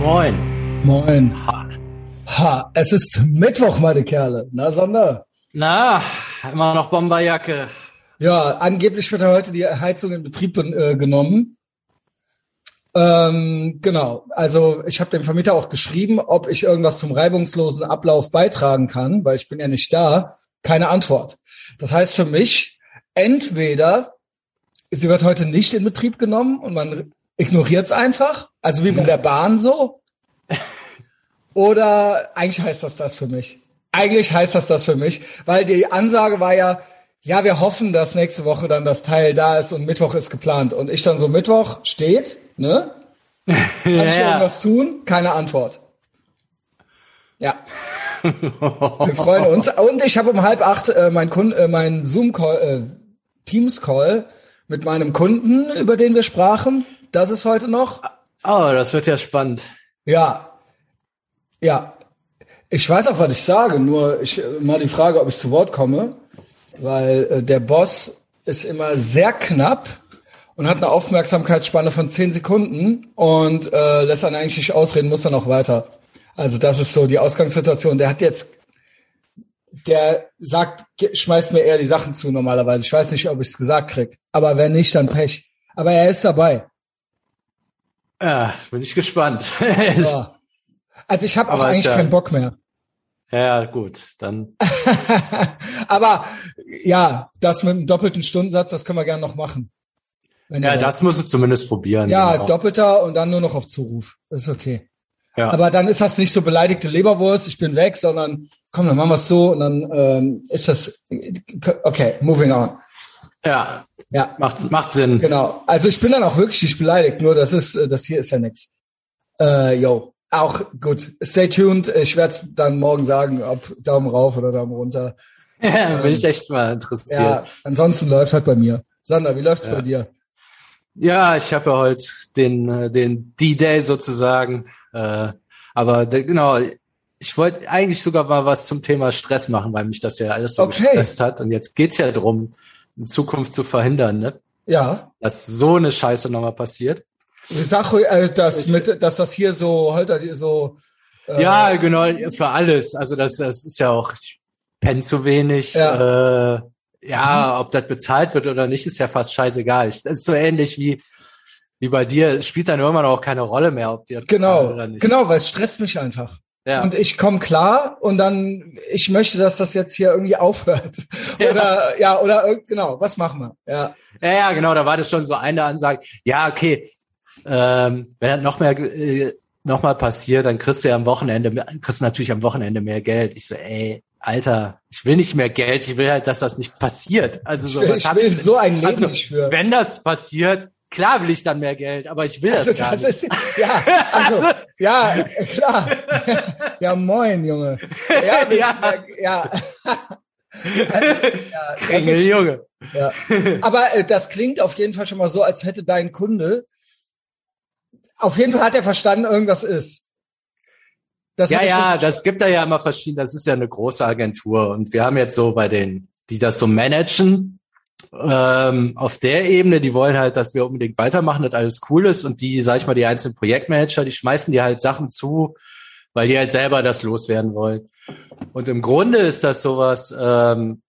Moin. Moin. Ha. ha. Es ist Mittwoch, meine Kerle. Na, Sander? Na, immer noch Bomberjacke. Ja, angeblich wird heute die Heizung in Betrieb äh, genommen. Ähm, genau. Also ich habe dem Vermieter auch geschrieben, ob ich irgendwas zum reibungslosen Ablauf beitragen kann, weil ich bin ja nicht da. Keine Antwort. Das heißt für mich, entweder sie wird heute nicht in Betrieb genommen und man ignoriert es einfach, also wie bei der Bahn so. Oder eigentlich heißt das das für mich. Eigentlich heißt das das für mich, weil die Ansage war ja, ja, wir hoffen, dass nächste Woche dann das Teil da ist und Mittwoch ist geplant. Und ich dann so, Mittwoch steht, ne? Kann ja, ich irgendwas tun? Keine Antwort. Ja. wir freuen uns. Und ich habe um halb acht äh, mein, äh, mein Zoom-Call, äh, Teams-Call mit meinem Kunden, über den wir sprachen. Das ist heute noch. Oh, das wird ja spannend. Ja. Ja. Ich weiß auch, was ich sage, nur ich mal die Frage, ob ich zu Wort komme, weil äh, der Boss ist immer sehr knapp und hat eine Aufmerksamkeitsspanne von zehn Sekunden und äh, lässt dann eigentlich nicht ausreden, muss dann auch weiter. Also das ist so die Ausgangssituation. Der hat jetzt, der sagt, schmeißt mir eher die Sachen zu normalerweise. Ich weiß nicht, ob ich es gesagt krieg, aber wenn nicht, dann Pech. Aber er ist dabei. Ja, bin ich gespannt. ja. Also ich habe auch eigentlich ja, keinen Bock mehr. Ja, gut, dann. Aber ja, das mit einem doppelten Stundensatz, das können wir gerne noch machen. ja, das muss es zumindest probieren. Ja, genau. doppelter und dann nur noch auf Zuruf. Das ist okay. Ja. Aber dann ist das nicht so beleidigte Leberwurst, ich bin weg, sondern komm, dann machen wir es so und dann ähm, ist das okay, moving on. Ja, ja, macht macht Sinn. Genau. Also ich bin dann auch wirklich nicht beleidigt, nur das ist das hier ist ja nix. Äh, yo. Auch gut. Stay tuned. Ich werde dann morgen sagen, ob Daumen rauf oder Daumen runter. Ja, bin ich echt mal interessiert. Ja, ansonsten läuft halt bei mir. Sander, wie läuft's ja. bei dir? Ja, ich habe ja heute den äh, den D-Day sozusagen. Äh, aber genau, ich wollte eigentlich sogar mal was zum Thema Stress machen, weil mich das ja alles so okay. gestresst hat. Und jetzt geht's ja drum, in Zukunft zu verhindern, ne? Ja. Dass so eine Scheiße nochmal passiert. Sag, äh, dass, mit, dass das hier so, halt so. Äh, ja, genau, für alles. Also das, das ist ja auch, ich penne zu wenig. Ja, äh, ja mhm. ob das bezahlt wird oder nicht, ist ja fast scheißegal. das ist so ähnlich wie, wie bei dir. Es spielt dann irgendwann auch keine Rolle mehr, ob dir genau, oder nicht. Genau, weil es stresst mich einfach. Ja. Und ich komme klar und dann, ich möchte, dass das jetzt hier irgendwie aufhört. Ja. Oder ja, oder genau, was machen wir? Ja. Ja, ja, genau, da war das schon so eine Ansage. Ja, okay, ähm, wenn das noch mehr äh, noch mal passiert, dann kriegst du ja am Wochenende, kriegst du natürlich am Wochenende mehr Geld. Ich so, ey, Alter, ich will nicht mehr Geld, ich will halt, dass das nicht passiert. Also so, ich will, ich will ich, so ein Leben also, nicht für. Wenn das passiert, klar will ich dann mehr Geld, aber ich will das also, gar das nicht. Ist, ja, also, ja, klar. Ja, moin, Junge. Ja, ja. ja. ja Kringel, Junge. Ja. Aber äh, das klingt auf jeden Fall schon mal so, als hätte dein Kunde auf jeden Fall hat er verstanden, irgendwas ist. Das ja, ja, das gibt da ja immer verschiedene, das ist ja eine große Agentur und wir haben jetzt so bei den, die das so managen, ähm, auf der Ebene, die wollen halt, dass wir unbedingt weitermachen, dass alles cool ist und die, sag ich mal, die einzelnen Projektmanager, die schmeißen dir halt Sachen zu, weil die halt selber das loswerden wollen. Und im Grunde ist das sowas, ähm,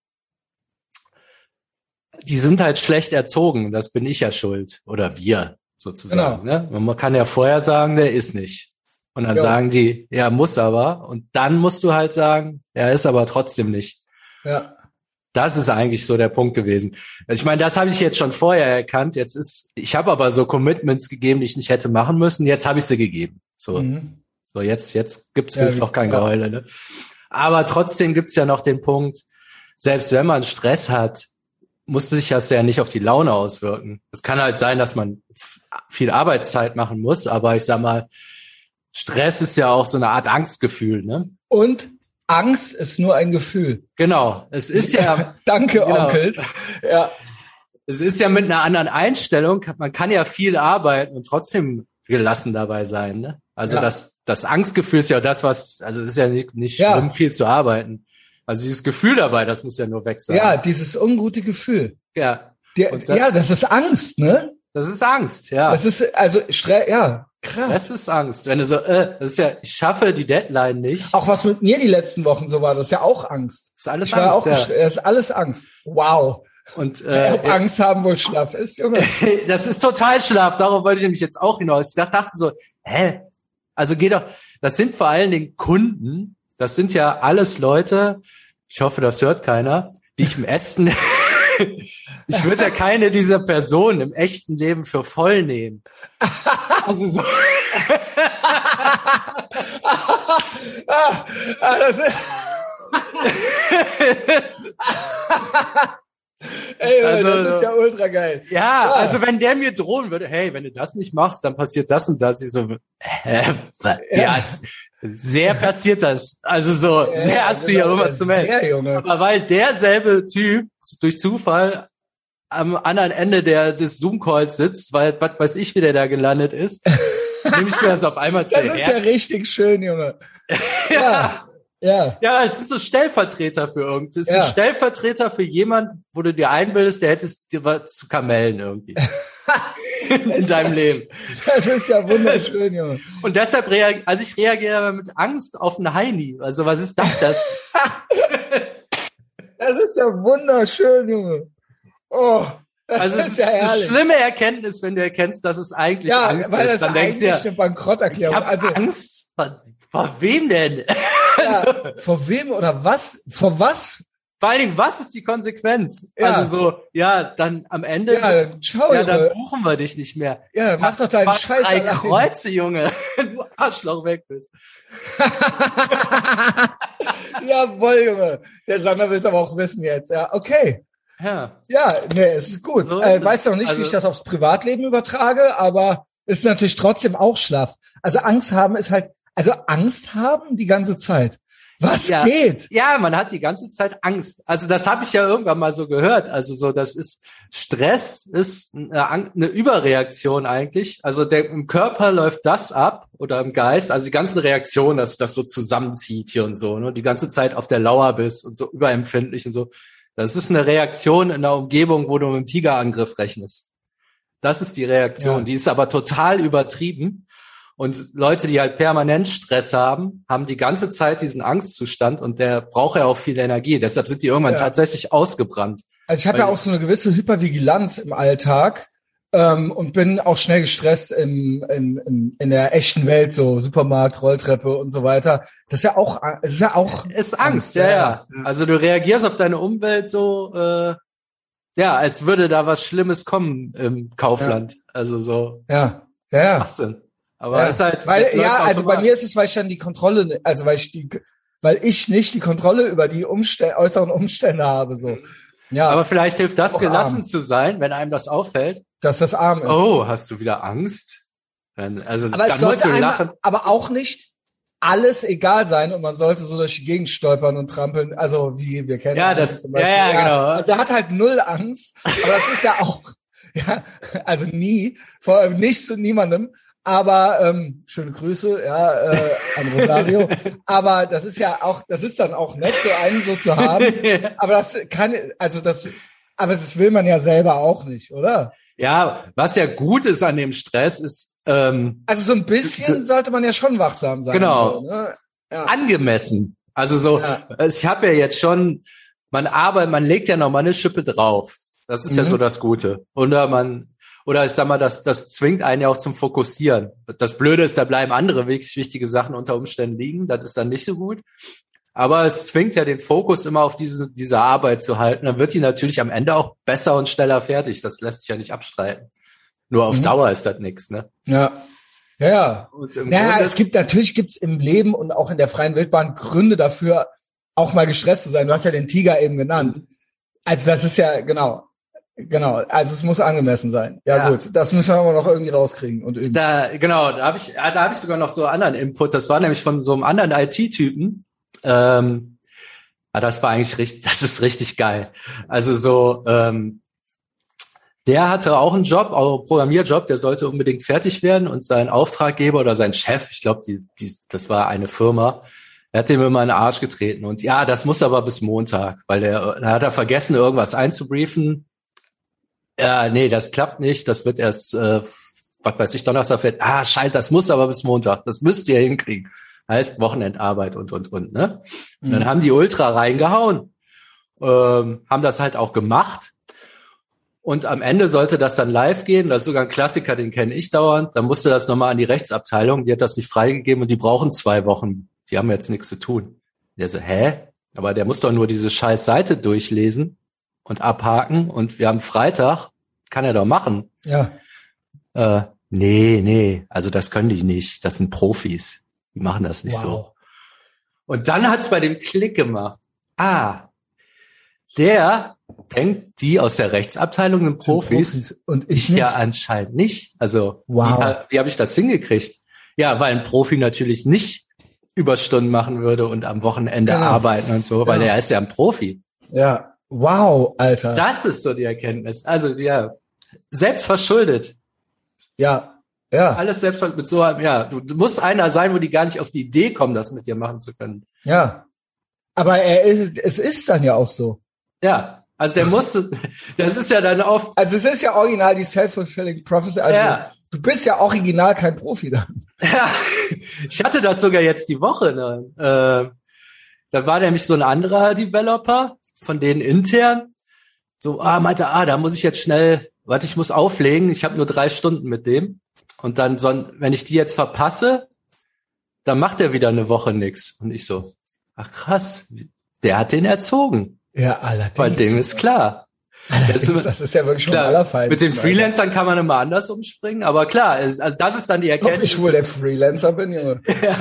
die sind halt schlecht erzogen, das bin ich ja schuld oder wir sozusagen. Genau. Ne? Man kann ja vorher sagen, der ist nicht. Und dann jo. sagen die, ja, muss aber. Und dann musst du halt sagen, er ist aber trotzdem nicht. Ja. Das ist eigentlich so der Punkt gewesen. Also ich meine, das habe ich jetzt schon vorher erkannt. Jetzt ist, ich habe aber so Commitments gegeben, die ich nicht hätte machen müssen. Jetzt habe ich sie gegeben. So, mhm. so jetzt, jetzt gibt's ja, doch kein ja. Geheule. Ne? Aber trotzdem gibt's ja noch den Punkt, selbst wenn man Stress hat, musste sich das ja nicht auf die Laune auswirken. Es kann halt sein, dass man viel Arbeitszeit machen muss, aber ich sag mal, Stress ist ja auch so eine Art Angstgefühl, ne? Und Angst ist nur ein Gefühl. Genau. Es ist ja. Danke, genau. Onkel. Ja. Es ist ja mit einer anderen Einstellung. Man kann ja viel arbeiten und trotzdem gelassen dabei sein. Ne? Also ja. das, das Angstgefühl ist ja das, was, also es ist ja nicht, nicht ja. schlimm, viel zu arbeiten. Also dieses Gefühl dabei, das muss ja nur weg sein. Ja, dieses ungute Gefühl. Ja. Der, das, ja, das ist Angst, ne? Das ist Angst, ja. Das ist also ja, Krass. Das ist Angst. Wenn du so, äh, das ist ja, ich schaffe die Deadline nicht. Auch was mit mir die letzten Wochen so war, das ist ja auch Angst. Das ist alles ich Angst. Auch, ja. Das ist alles Angst. Wow. Und äh, Ob Angst haben wohl schlaff ist, Junge. das ist total schlaff. Darauf wollte ich nämlich jetzt auch hinaus. Ich dachte so, hä? Also geh doch. Das sind vor allen Dingen Kunden. Das sind ja alles Leute. Ich hoffe, das hört keiner, die ich im Essen. Ich würde ja keine dieser Personen im echten Leben für voll nehmen. Also so. ah, das ist Ey, also, das ist ja ultra geil. Ja, ja, also wenn der mir drohen würde, hey, wenn du das nicht machst, dann passiert das und das. Ich so, äh, ja, ja sehr passiert das. Also so, ja, sehr hast du hier irgendwas zu melden. Aber weil derselbe Typ durch Zufall am anderen Ende der, des Zoom-Calls sitzt, weil was weiß ich, wie der da gelandet ist, nehme ich mir das auf einmal zu Das ist ja richtig schön, Junge. ja. Ja. Ja, es sind so Stellvertreter für irgendwas. Es ist ja. ein Stellvertreter für jemand, wo du dir einbildest, der hättest dir was zu Kamellen irgendwie. in deinem Leben. Das ist ja wunderschön, Junge. Und deshalb reagiere, also ich reagiere mit Angst auf ein Heini. Also was ist das, das? das ist ja wunderschön, Junge. Oh. Also es ist ja eine schlimme Erkenntnis, wenn du erkennst, dass es eigentlich ja, Angst weil ist. Dann denkst du ja, eine Bankrotterklärung. Ich also Angst. Vor, vor wem denn? Ja, vor wem oder was? Vor was? Vor allen Dingen, was ist die Konsequenz? Ja. Also so, ja, dann am Ende, ja, so, ciao, ja, dann buchen wir dich nicht mehr. Ja, mach, mach doch deinen Scheiß. Drei Kreuze, Junge. du Arschloch weg bist. Jawohl, Junge. Der Sander will es aber auch wissen jetzt. Ja, okay. Ja. Ja, nee, es ist gut. So äh, weiß doch nicht, also, wie ich das aufs Privatleben übertrage, aber ist natürlich trotzdem auch schlaff. Also Angst haben ist halt, also Angst haben die ganze Zeit. Was ja, geht? Ja, man hat die ganze Zeit Angst. Also das habe ich ja irgendwann mal so gehört. Also so, das ist Stress ist eine, eine Überreaktion eigentlich. Also der, im Körper läuft das ab oder im Geist, also die ganzen Reaktionen, dass das so zusammenzieht hier und so, ne? Die ganze Zeit auf der Lauer bist und so überempfindlich und so. Das ist eine Reaktion in der Umgebung, wo du mit dem Tigerangriff rechnest. Das ist die Reaktion. Ja. Die ist aber total übertrieben. Und Leute, die halt permanent Stress haben, haben die ganze Zeit diesen Angstzustand und der braucht ja auch viel Energie. Deshalb sind die irgendwann ja. tatsächlich ausgebrannt. Also ich habe ja auch so eine gewisse Hypervigilanz im Alltag ähm, und bin auch schnell gestresst im, im, im, in der echten Welt, so Supermarkt, Rolltreppe und so weiter. Das ist ja auch, das ist ja auch. Ist Angst, Angst ja, ja, ja. Also du reagierst auf deine Umwelt so, äh, ja, als würde da was Schlimmes kommen im Kaufland. Ja. Also so. Ja, ja, ja. Schwachsinn. Aber ja. ist halt. Weil, ja, also bei mir ist es, weil ich dann die Kontrolle, also weil ich die, weil ich nicht die Kontrolle über die Umstände, äußeren Umstände habe, so. Ja. Aber vielleicht hilft das, gelassen arm. zu sein, wenn einem das auffällt. Dass das arm ist. Oh, hast du wieder Angst? Dann, also, aber dann es sollte einem, lachen. aber auch nicht alles egal sein und man sollte so durch die Gegend stolpern und trampeln. Also wie wir kennen. Ja, das, zum Beispiel. ja, ja, genau. Also er hat halt null Angst, aber das ist ja auch, ja, also nie, vor nicht zu niemandem. Aber ähm, schöne Grüße, ja, äh, an Rosario. Aber das ist ja auch, das ist dann auch nett, so einen so zu haben. Aber das kann, also das, aber das will man ja selber auch nicht, oder? Ja, was ja gut ist an dem Stress ist. Ähm, also so ein bisschen sollte man ja schon wachsam sein. Genau. So, ne? ja. Angemessen. Also so, ja. ich habe ja jetzt schon, man arbeitet, man legt ja nochmal eine Schippe drauf. Das ist mhm. ja so das Gute. Oder man oder ich sag mal, das, das zwingt einen ja auch zum Fokussieren. Das Blöde ist, da bleiben andere wichtige Sachen unter Umständen liegen. Das ist dann nicht so gut. Aber es zwingt ja den Fokus immer auf diese, diese Arbeit zu halten. Dann wird die natürlich am Ende auch besser und schneller fertig. Das lässt sich ja nicht abstreiten. Nur auf mhm. Dauer ist das nichts, ne? Ja. Ja, ja. ja es gibt natürlich gibt's im Leben und auch in der freien Wildbahn Gründe dafür, auch mal gestresst zu sein. Du hast ja den Tiger eben genannt. Mhm. Also das ist ja genau. Genau, also es muss angemessen sein. Ja, ja, gut, das müssen wir aber noch irgendwie rauskriegen und üben. Da, genau, da habe ich, da habe ich sogar noch so anderen Input. Das war nämlich von so einem anderen IT-Typen. Ähm, ah, das war eigentlich richtig, das ist richtig geil. Also so, ähm, der hatte auch einen Job, auch einen Programmierjob, der sollte unbedingt fertig werden und sein Auftraggeber oder sein Chef, ich glaube, die, die, das war eine Firma, er hat ihm immer in den Arsch getreten und ja, das muss aber bis Montag, weil der, da hat er vergessen, irgendwas einzubriefen ja, nee, das klappt nicht. Das wird erst äh, was weiß ich, Donnerstag fährt, ah, scheiße, das muss aber bis Montag, das müsst ihr hinkriegen. Heißt Wochenendarbeit und, und, und, ne? Und mhm. dann haben die Ultra reingehauen, ähm, haben das halt auch gemacht. Und am Ende sollte das dann live gehen. Das ist sogar ein Klassiker, den kenne ich dauernd. Dann musste das nochmal an die Rechtsabteilung. Die hat das nicht freigegeben und die brauchen zwei Wochen. Die haben jetzt nichts zu tun. Der so, hä? Aber der muss doch nur diese scheiß Seite durchlesen und abhaken. Und wir haben Freitag. Kann er doch machen. Ja. Äh, nee, nee. Also das können die nicht. Das sind Profis. Die machen das nicht wow. so. Und dann hat's bei dem Klick gemacht. Ah, der denkt, die aus der Rechtsabteilung sind Profis, Profis. und ich, ich ja anscheinend nicht. Also wow. wie, wie habe ich das hingekriegt? Ja, weil ein Profi natürlich nicht Überstunden machen würde und am Wochenende genau. arbeiten und so, weil genau. er ist ja ein Profi. Ja, wow, Alter. Das ist so die Erkenntnis. Also ja, selbst verschuldet. Ja, ja. Alles selbst mit so einem, ja, du, du musst einer sein, wo die gar nicht auf die Idee kommen, das mit dir machen zu können. Ja. Aber er ist, es ist dann ja auch so. Ja. Also der musste, das ist ja dann oft. Also es ist ja original die self-fulfilling prophecy. Also ja. du bist ja original kein Profi dann. Ja. Ich hatte das sogar jetzt die Woche. Ne? Äh, da war nämlich so ein anderer Developer von denen intern. So, ah, meinte, ah, da muss ich jetzt schnell, warte, ich muss auflegen. Ich habe nur drei Stunden mit dem. Und dann, wenn ich die jetzt verpasse, dann macht er wieder eine Woche nix. Und ich so, ach krass, der hat den erzogen. Ja, allerdings. Bei dem ist klar. Das ist, das ist ja wirklich schon allerfein. Mit den Freelancern kann man immer anders umspringen, aber klar, es, also das ist dann die Erkenntnis. Ob ich wohl der Freelancer bin, Junge. ja,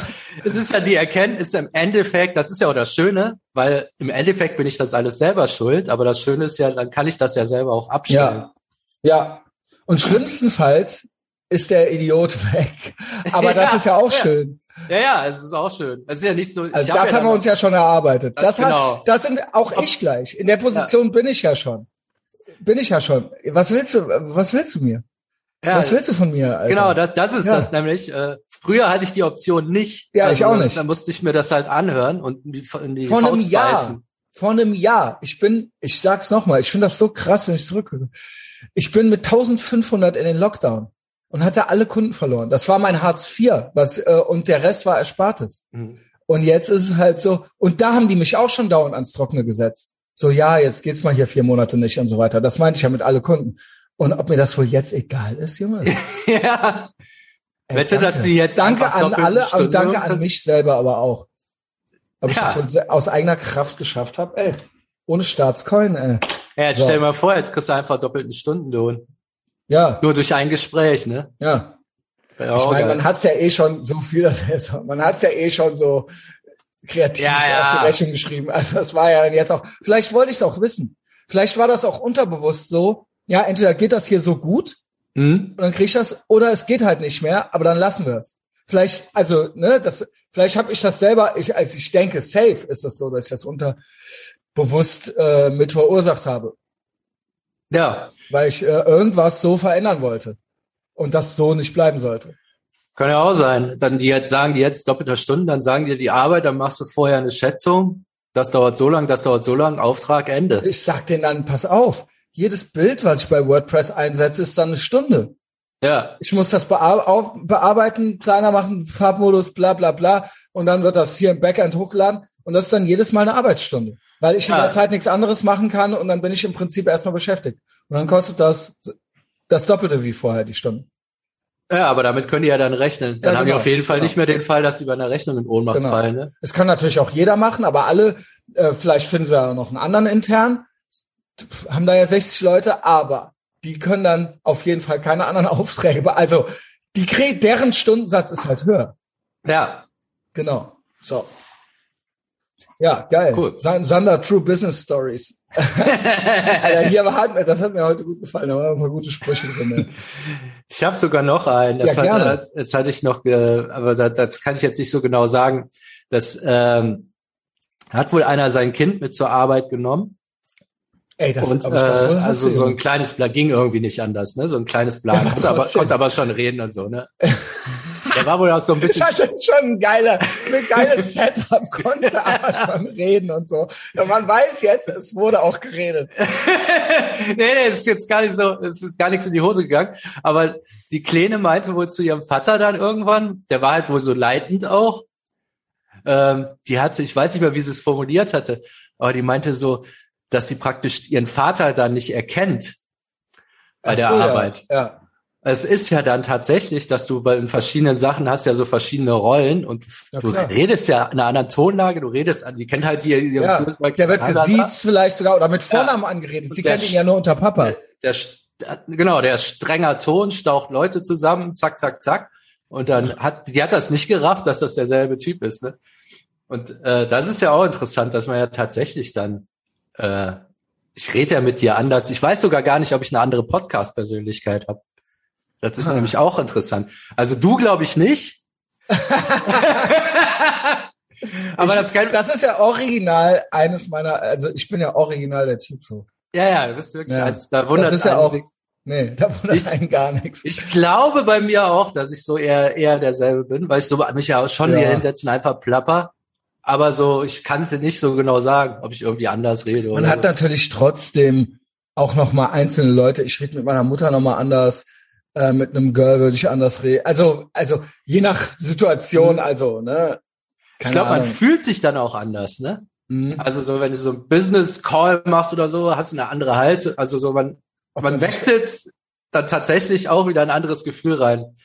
es ist ja die Erkenntnis im Endeffekt, das ist ja auch das Schöne, weil im Endeffekt bin ich das alles selber schuld, aber das Schöne ist ja, dann kann ich das ja selber auch abstellen. Ja, ja. Und schlimmstenfalls ist der Idiot weg. Aber das ist ja auch schön. Ja, ja, es ist auch schön. Es ist ja nicht so. Also das hab haben wir uns ja schon erarbeitet. Das, das, genau. hat, das sind auch Ob's, ich gleich. In der Position ja. bin ich ja schon. Bin ich ja schon. Was willst du? Was willst du mir? Ja, was willst du von mir? Alter? Genau, das, das ist ja. das nämlich. Äh, früher hatte ich die Option nicht. Ja, also, ich auch nicht. Dann musste ich mir das halt anhören und in die, in die Vor Faust einem Jahr. Beißen. Vor einem Jahr. Ich bin, ich sag's nochmal, ich finde das so krass, wenn ich zurückgucke. Ich bin mit 1500 in den Lockdown und hatte alle Kunden verloren. Das war mein Hartz IV, was äh, und der Rest war Erspartes. Mhm. Und jetzt ist es halt so, und da haben die mich auch schon dauernd ans Trockene gesetzt. So, ja, jetzt geht's mal hier vier Monate nicht und so weiter. Das meinte ich ja mit alle Kunden. Und ob mir das wohl jetzt egal ist, Junge? ja. Ey, Wette, dass die jetzt Danke an alle und danke an mich selber aber auch. Ob ja. ich das wohl aus eigener Kraft geschafft habe, ey. Ohne Staatscoin, ey. Ja, jetzt so. stell dir mal vor, jetzt kriegst du einfach doppelten Stundenlohn. Ja. Nur durch ein Gespräch, ne? Ja. ja ich meine, man hat's ja eh schon so viel, man hat's ja eh schon so kreativ ja, ja. auf die Rechnung geschrieben. Also das war ja jetzt auch, vielleicht wollte ich es auch wissen. Vielleicht war das auch unterbewusst so, ja, entweder geht das hier so gut, mhm. und dann krieg ich das, oder es geht halt nicht mehr, aber dann lassen wir es. Vielleicht, also, ne, das, vielleicht habe ich das selber, ich, also ich denke, safe ist das so, dass ich das unterbewusst äh, mit verursacht habe. Ja. Weil ich äh, irgendwas so verändern wollte. Und das so nicht bleiben sollte. Kann ja auch sein. Dann die jetzt sagen die jetzt doppelter Stunden, dann sagen dir die Arbeit, dann machst du vorher eine Schätzung. Das dauert so lang, das dauert so lang, Auftrag, Ende. Ich sag denen dann, pass auf, jedes Bild, was ich bei WordPress einsetze, ist dann eine Stunde. Ja. Ich muss das bear auf, bearbeiten, kleiner machen, Farbmodus, bla bla bla. Und dann wird das hier im Backend hochgeladen. Und das ist dann jedes Mal eine Arbeitsstunde, weil ich in der Zeit nichts anderes machen kann und dann bin ich im Prinzip erstmal beschäftigt. Und dann kostet das das Doppelte wie vorher die Stunde. Ja, aber damit können die ja dann rechnen. Dann ja, haben die genau. auf jeden Fall genau. nicht mehr den Fall, dass sie bei einer Rechnung in Ohnmacht genau. fallen. Ne? Es kann natürlich auch jeder machen, aber alle, äh, vielleicht finden sie ja noch einen anderen intern, haben da ja 60 Leute, aber die können dann auf jeden Fall keine anderen Aufträge. Also die deren Stundensatz ist halt höher. Ja. Genau. So. Ja, geil. Cool. Sander True Business Stories. Alter, hier hat mir, das hat mir heute gut gefallen. Da waren ein paar gute Sprüche drin. Ich habe sogar noch einen. Das ja, gerne. Hat, jetzt hatte ich noch, aber das, das kann ich jetzt nicht so genau sagen. Das ähm, hat wohl einer sein Kind mit zur Arbeit genommen. Ey, das, und, äh, also so ein kleines Plan ging irgendwie nicht anders, ne? So ein kleines Plan, ja, konnte, aber, konnte aber schon reden und so, ne? Der war wohl auch so ein bisschen. Das ist schon ein geiler, ein geiles Setup, konnte aber schon reden und so. Ja, man weiß jetzt, es wurde auch geredet. nee, nee, es ist jetzt gar nicht so, es ist gar nichts in die Hose gegangen. Aber die Kleine meinte wohl zu ihrem Vater dann irgendwann, der war halt wohl so leitend auch. Ähm, die hatte, ich weiß nicht mehr, wie sie es formuliert hatte, aber die meinte so, dass sie praktisch ihren Vater dann nicht erkennt bei Ach der so, Arbeit. Ja. ja. Es ist ja dann tatsächlich, dass du bei verschiedenen Sachen hast ja so verschiedene Rollen und ja, du redest ja in einer anderen Tonlage, du redest, die kennt halt hier ihren ja, Der wird gesiezt vielleicht sogar oder mit Vornamen ja. angeredet. Sie kennt ihn ja nur unter Papa. Der, der, genau, der ist strenger Ton, staucht Leute zusammen, zack, zack, zack. Und dann hat, die hat das nicht gerafft, dass das derselbe Typ ist, ne? Und äh, das ist ja auch interessant, dass man ja tatsächlich dann äh, ich rede ja mit dir anders. Ich weiß sogar gar nicht, ob ich eine andere Podcast-Persönlichkeit habe. Das ist ah. nämlich auch interessant. Also du glaube ich nicht. Aber ich, das, kann, das ist ja original eines meiner, also ich bin ja original der Typ so. Ja, ja, du bist wirklich ja. als, da wundert das ist ja auch, nichts. Nee, da wundert ich, einen gar nichts. Ich glaube bei mir auch, dass ich so eher, eher derselbe bin, weil ich so mich ja auch schon ja. hier hinsetzen, einfach plapper aber so, ich kannte nicht so genau sagen, ob ich irgendwie anders rede. Man hat so. natürlich trotzdem auch noch mal einzelne Leute. Ich rede mit meiner Mutter noch mal anders, äh, mit einem Girl würde ich anders reden. Also, also je nach Situation, mhm. also ne. Keine ich glaube, man fühlt sich dann auch anders, ne? Mhm. Also so, wenn du so ein Business Call machst oder so, hast du eine andere Haltung. Also so, man, man wechselt dann tatsächlich auch wieder ein anderes Gefühl rein.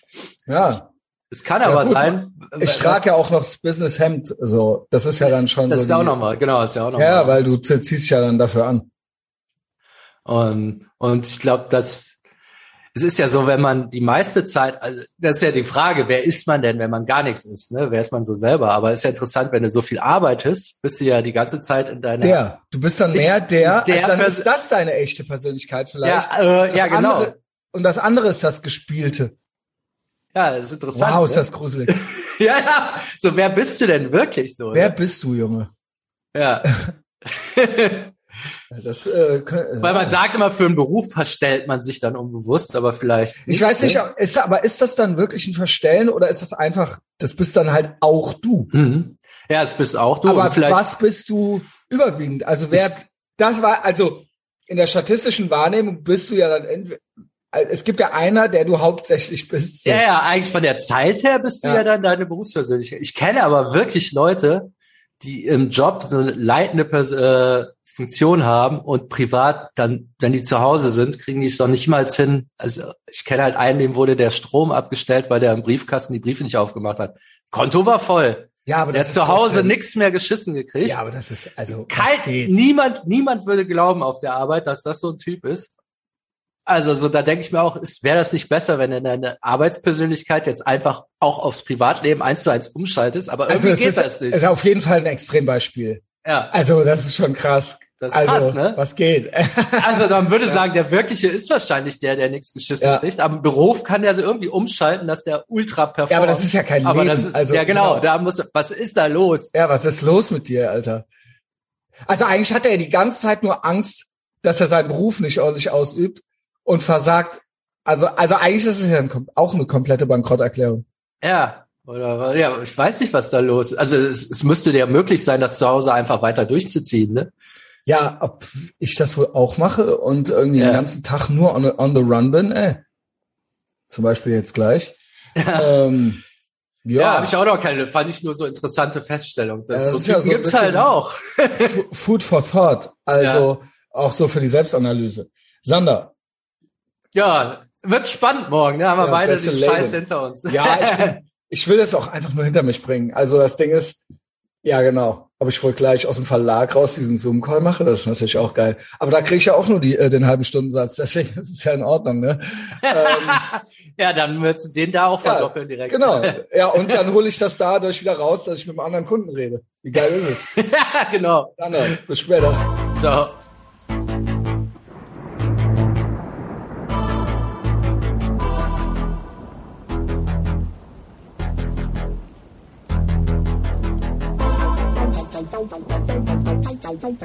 Ja. Es kann ja, aber gut, sein. Ich trage ja auch noch das Business Hemd, so. Das ist ja dann schon. Das so ist ja auch nochmal, genau, ist ja auch nochmal. Ja, weil du ziehst dich ja dann dafür an. Und, und ich glaube, dass es ist ja so, wenn man die meiste Zeit, also das ist ja die Frage, wer ist man denn, wenn man gar nichts ist, ne? Wer ist man so selber? Aber es ist ja interessant, wenn du so viel arbeitest, bist du ja die ganze Zeit in deiner. Der, du bist dann mehr der, der also dann ist das deine echte Persönlichkeit vielleicht. Ja, äh, ja genau. Andere, und das andere ist das Gespielte. Ja, das ist interessant. Wow, ist ne? das gruselig. ja, ja. So, wer bist du denn wirklich so? Wer ne? bist du, Junge? Ja. das, äh, kann, Weil man sagt immer, für einen Beruf verstellt man sich dann unbewusst, aber vielleicht. Ich weiß nicht, ne? ist, aber ist das dann wirklich ein Verstellen oder ist das einfach, das bist dann halt auch du? Mhm. Ja, es bist auch du. Aber was bist du überwiegend? Also wer, das war, also in der statistischen Wahrnehmung bist du ja dann entweder, es gibt ja einer, der du hauptsächlich bist. So. Ja, ja, eigentlich von der Zeit her bist du ja, ja dann deine Berufspersönlichkeit. Ich kenne aber wirklich Leute, die im Job so eine leitende Pers äh, Funktion haben und privat dann, wenn die zu Hause sind, kriegen die es doch nicht mal hin. Also ich kenne halt einen, dem wurde der Strom abgestellt, weil der im Briefkasten die Briefe nicht aufgemacht hat. Konto war voll. Ja, aber der hat zu Hause nichts mehr geschissen gekriegt. Ja, aber das ist also kein niemand niemand würde glauben auf der Arbeit, dass das so ein Typ ist. Also so, da denke ich mir auch, wäre das nicht besser, wenn du deine Arbeitspersönlichkeit jetzt einfach auch aufs Privatleben eins zu eins umschaltest, aber also irgendwie geht ist, das nicht. Das ist auf jeden Fall ein Extrembeispiel. Ja. Also das ist schon krass. Das ist also, krass, ne? Was geht? also man würde ja. sagen, der wirkliche ist wahrscheinlich der, der nichts geschissen ja. kriegt. Aber im Beruf kann der so irgendwie umschalten, dass der ultra performt. Ja, aber das ist ja kein aber Leben. Das ist, also, ja genau, genau, da muss, was ist da los? Ja, was ist los mit dir, Alter? Also eigentlich hat er ja die ganze Zeit nur Angst, dass er seinen Beruf nicht ordentlich ausübt und versagt. Also, also eigentlich ist es ja auch eine komplette Bankrotterklärung. Ja, oder ja, ich weiß nicht, was da los ist. Also es, es müsste ja möglich sein, das zu Hause einfach weiter durchzuziehen, ne? Ja, ob ich das wohl auch mache und irgendwie ja. den ganzen Tag nur on, on the run bin, ey. Zum Beispiel jetzt gleich. Ja. Ähm, ja, ja habe ich auch noch keine, fand ich nur so interessante Feststellung. Das, ja, das so ja so gibt's halt auch. Food for thought, also ja. auch so für die Selbstanalyse. Sander, ja, wird spannend morgen, ne? Haben wir beide den Scheiß hinter uns. Ja, ich, bin, ich will das auch einfach nur hinter mich bringen. Also das Ding ist, ja genau, ob ich wohl gleich aus dem Verlag raus diesen Zoom-Call mache, das ist natürlich auch geil. Aber da kriege ich ja auch nur die, äh, den halben Stundensatz, deswegen ist es ja in Ordnung, ne? ähm, ja, dann würdest du den da auch verdoppeln ja, direkt. Genau, ja, und dann hole ich das dadurch wieder raus, dass ich mit einem anderen Kunden rede. Wie geil ist es? genau. Dann, äh, bis später. Ciao.